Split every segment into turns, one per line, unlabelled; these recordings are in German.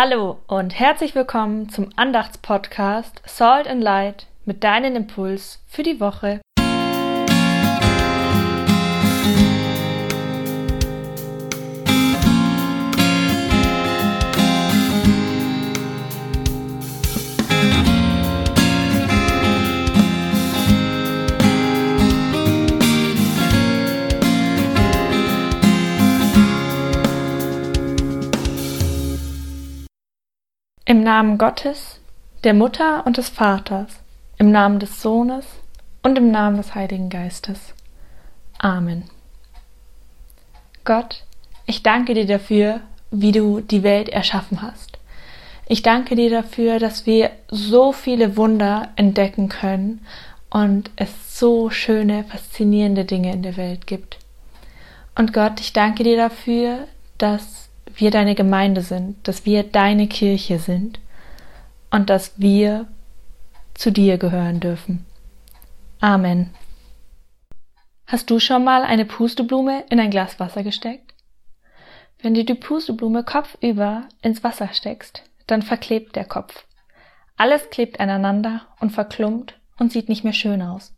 Hallo und herzlich willkommen zum Andachtspodcast Salt and Light mit deinem Impuls für die Woche. Im Namen Gottes, der Mutter und des Vaters, im Namen des Sohnes und im Namen des Heiligen Geistes. Amen. Gott, ich danke dir dafür, wie du die Welt erschaffen hast. Ich danke dir dafür, dass wir so viele Wunder entdecken können und es so schöne, faszinierende Dinge in der Welt gibt. Und Gott, ich danke dir dafür, dass wir deine Gemeinde sind, dass wir deine Kirche sind und dass wir zu dir gehören dürfen. Amen. Hast du schon mal eine Pusteblume in ein Glas Wasser gesteckt? Wenn du die Pusteblume kopfüber ins Wasser steckst, dann verklebt der Kopf. Alles klebt aneinander und verklumpt und sieht nicht mehr schön aus.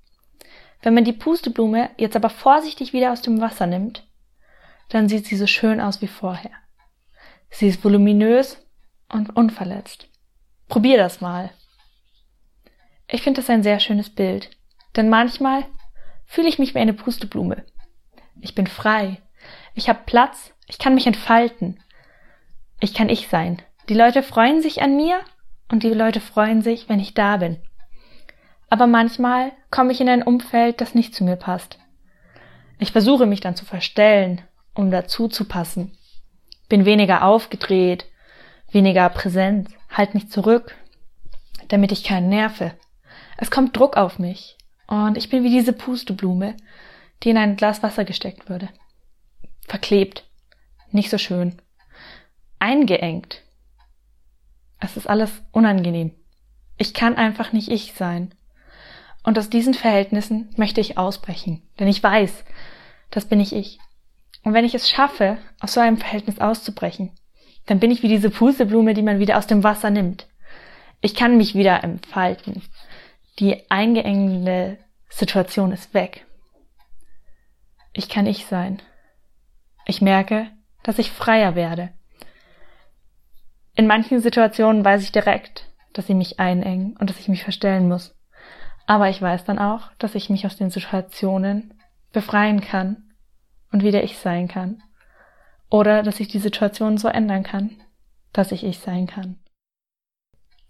Wenn man die Pusteblume jetzt aber vorsichtig wieder aus dem Wasser nimmt, dann sieht sie so schön aus wie vorher. Sie ist voluminös und unverletzt. Probier das mal. Ich finde das ein sehr schönes Bild, denn manchmal fühle ich mich wie eine Pusteblume. Ich bin frei. Ich habe Platz. Ich kann mich entfalten. Ich kann ich sein. Die Leute freuen sich an mir und die Leute freuen sich, wenn ich da bin. Aber manchmal komme ich in ein Umfeld, das nicht zu mir passt. Ich versuche mich dann zu verstellen, um dazu zu passen bin weniger aufgedreht, weniger präsent, halt mich zurück, damit ich keinen nerve. Es kommt Druck auf mich und ich bin wie diese Pusteblume, die in ein Glas Wasser gesteckt würde. Verklebt, nicht so schön, eingeengt. Es ist alles unangenehm. Ich kann einfach nicht ich sein. Und aus diesen Verhältnissen möchte ich ausbrechen, denn ich weiß, das bin ich ich. Und wenn ich es schaffe, aus so einem Verhältnis auszubrechen, dann bin ich wie diese Pusteblume, die man wieder aus dem Wasser nimmt. Ich kann mich wieder entfalten. Die eingeengende Situation ist weg. Ich kann ich sein. Ich merke, dass ich freier werde. In manchen Situationen weiß ich direkt, dass sie mich einengen und dass ich mich verstellen muss. Aber ich weiß dann auch, dass ich mich aus den Situationen befreien kann und wieder ich sein kann. Oder dass ich die Situation so ändern kann, dass ich ich sein kann.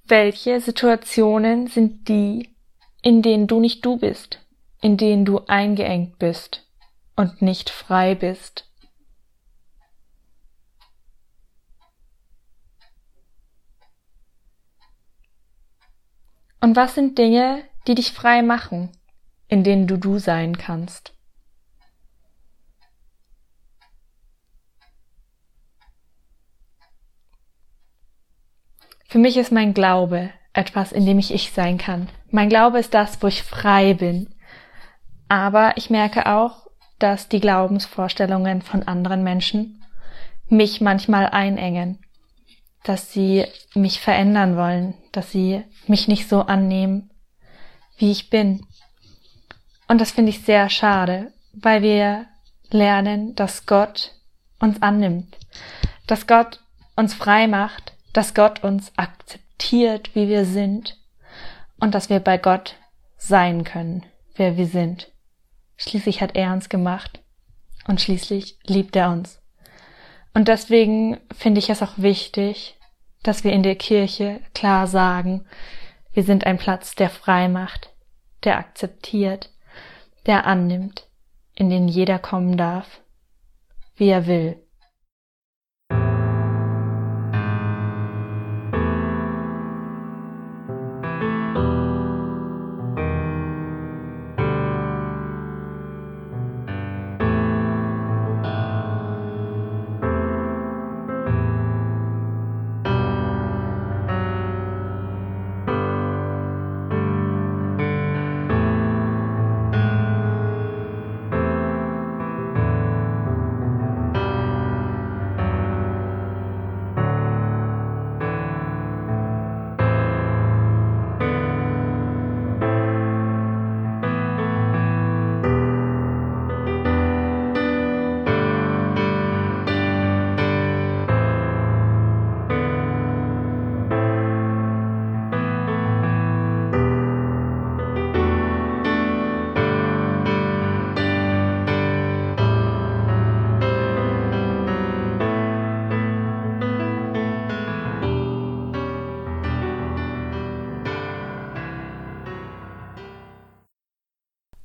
Welche Situationen sind die, in denen du nicht du bist, in denen du eingeengt bist und nicht frei bist? Und was sind Dinge, die dich frei machen, in denen du du sein kannst? Für mich ist mein Glaube etwas, in dem ich ich sein kann. Mein Glaube ist das, wo ich frei bin. Aber ich merke auch, dass die Glaubensvorstellungen von anderen Menschen mich manchmal einengen, dass sie mich verändern wollen, dass sie mich nicht so annehmen, wie ich bin. Und das finde ich sehr schade, weil wir lernen, dass Gott uns annimmt, dass Gott uns frei macht, dass Gott uns akzeptiert, wie wir sind und dass wir bei Gott sein können, wer wir sind. Schließlich hat er uns gemacht und schließlich liebt er uns. Und deswegen finde ich es auch wichtig, dass wir in der Kirche klar sagen, wir sind ein Platz, der frei macht, der akzeptiert, der annimmt, in den jeder kommen darf, wie er will.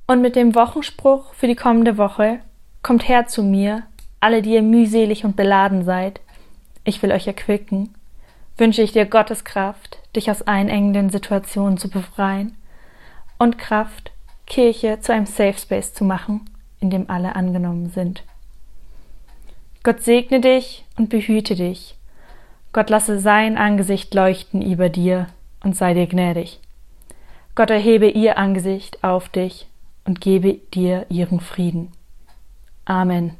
Und mit dem Wochenspruch für die kommende Woche kommt her zu mir, alle, die ihr mühselig und beladen seid. Ich will euch erquicken. Wünsche ich dir Gottes Kraft, dich aus einengenden Situationen zu befreien und Kraft, Kirche zu einem Safe Space zu machen, in dem alle angenommen sind. Gott segne dich und behüte dich. Gott lasse sein Angesicht leuchten über dir und sei dir gnädig. Gott erhebe ihr Angesicht auf dich und gebe dir ihren Frieden. Amen.